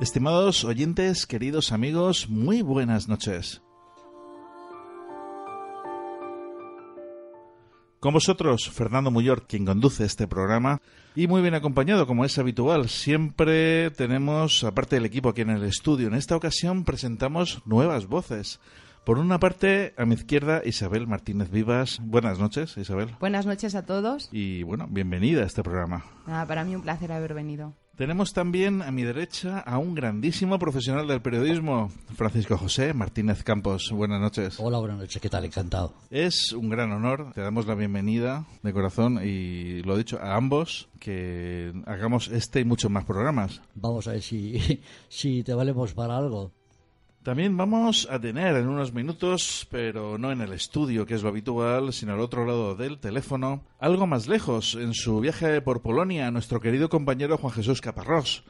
Estimados oyentes, queridos amigos, muy buenas noches. Con vosotros, Fernando Muyor, quien conduce este programa, y muy bien acompañado, como es habitual. Siempre tenemos, aparte del equipo aquí en el estudio, en esta ocasión presentamos nuevas voces. Por una parte, a mi izquierda, Isabel Martínez Vivas. Buenas noches, Isabel. Buenas noches a todos. Y bueno, bienvenida a este programa. Para mí un placer haber venido. Tenemos también a mi derecha a un grandísimo profesional del periodismo, Francisco José Martínez Campos. Buenas noches. Hola, buenas noches. ¿Qué tal? Encantado. Es un gran honor. Te damos la bienvenida de corazón y lo dicho a ambos que hagamos este y muchos más programas. Vamos a ver si, si te valemos para algo. También vamos a tener en unos minutos, pero no en el estudio, que es lo habitual, sino al otro lado del teléfono, algo más lejos, en su viaje por Polonia, nuestro querido compañero Juan Jesús Caparrós,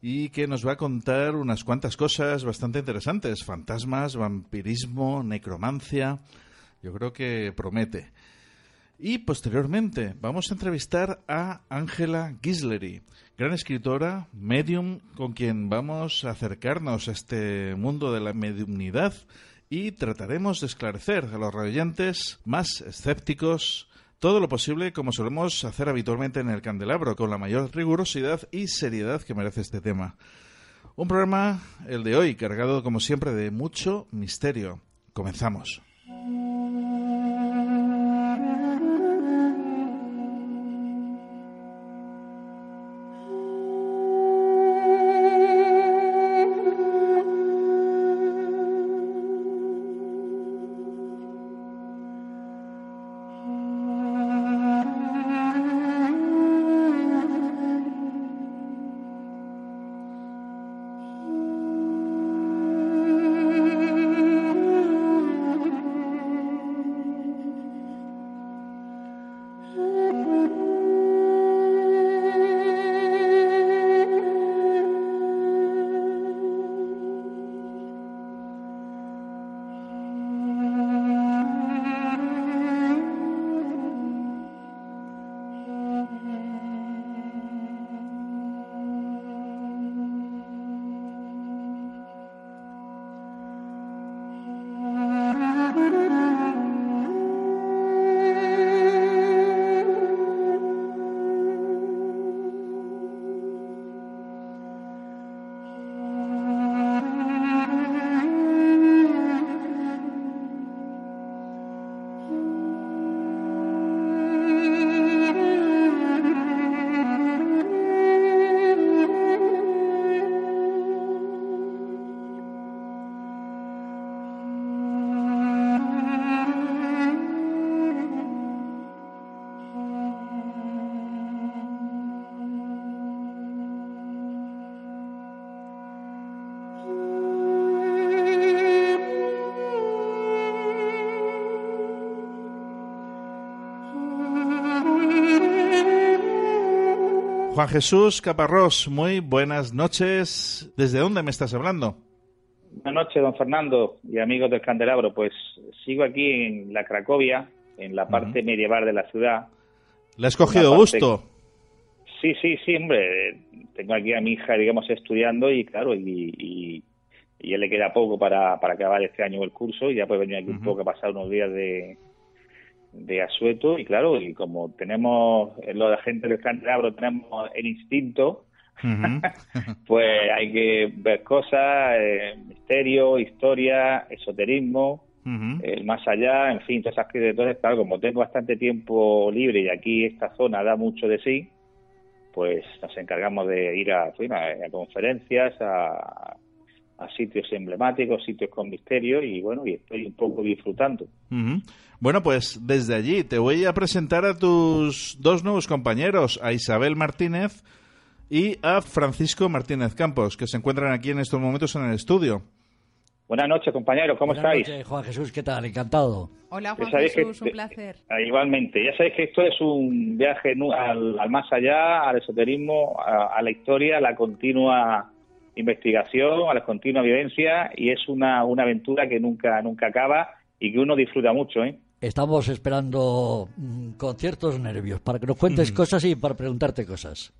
y que nos va a contar unas cuantas cosas bastante interesantes, fantasmas, vampirismo, necromancia, yo creo que promete. Y posteriormente vamos a entrevistar a Ángela Gisleri, gran escritora, medium, con quien vamos a acercarnos a este mundo de la mediumnidad y trataremos de esclarecer a los radiantes más escépticos todo lo posible como solemos hacer habitualmente en el candelabro, con la mayor rigurosidad y seriedad que merece este tema. Un programa, el de hoy, cargado como siempre de mucho misterio. Comenzamos. Juan Jesús Caparrós, muy buenas noches. ¿Desde dónde me estás hablando? Buenas noches, don Fernando y amigos del Candelabro. Pues sigo aquí en la Cracovia, en la parte medieval de la ciudad. ¿Le has cogido gusto? Sí, sí, sí, hombre. Tengo aquí a mi hija, digamos, estudiando y claro, y, y, ya le queda poco para, acabar este año el curso y ya puede venir aquí un poco a pasar unos días de, de asueto y claro, y como tenemos, en lo de gente del Candelabro tenemos el instinto, pues hay que ver cosas, eh, misterio, historia, esoterismo, el más allá, en fin, todas esas cosas. Entonces, claro, como tengo bastante tiempo libre y aquí esta zona da mucho de sí, pues nos encargamos de ir a, a, conferencias, a, sitios emblemáticos, sitios con misterio y bueno, y estoy un poco disfrutando. Bueno, pues desde allí te voy a presentar a tus dos nuevos compañeros, a Isabel Martínez y a Francisco Martínez Campos, que se encuentran aquí en estos momentos en el estudio. Buenas noches, compañeros, ¿cómo Buenas estáis? Noches, Juan Jesús, ¿qué tal? Encantado. Hola, Juan Jesús, un placer. Ah, igualmente, ya sabéis que esto es un viaje al, más allá, al esoterismo, a, la historia, a la continua investigación, a la continua vivencia, y es una, una aventura que nunca, nunca acaba y que uno disfruta mucho, ¿eh? Estamos esperando mm, con ciertos nervios para que nos cuentes cosas y para preguntarte cosas.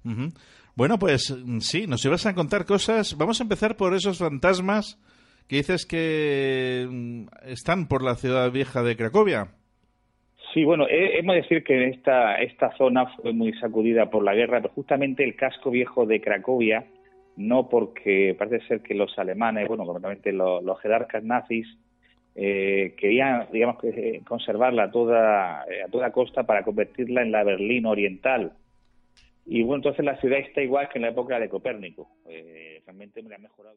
Bueno, pues mm, sí, nos ibas a contar cosas. Vamos a empezar por esos fantasmas que dices que mm, están por la ciudad vieja de Cracovia. Sí, bueno, hemos de decir que esta, esta zona fue muy sacudida por la guerra, pero justamente el casco viejo de Cracovia, no porque parece ser que los alemanes, bueno, concretamente los, jerarcas nazis, eh, querían, digamos, que conservarla a toda, eh, a toda costa para convertirla en la Berlín oriental. Y bueno, entonces la ciudad está igual que en la época de Copérnico. Eh, realmente me ha mejorado.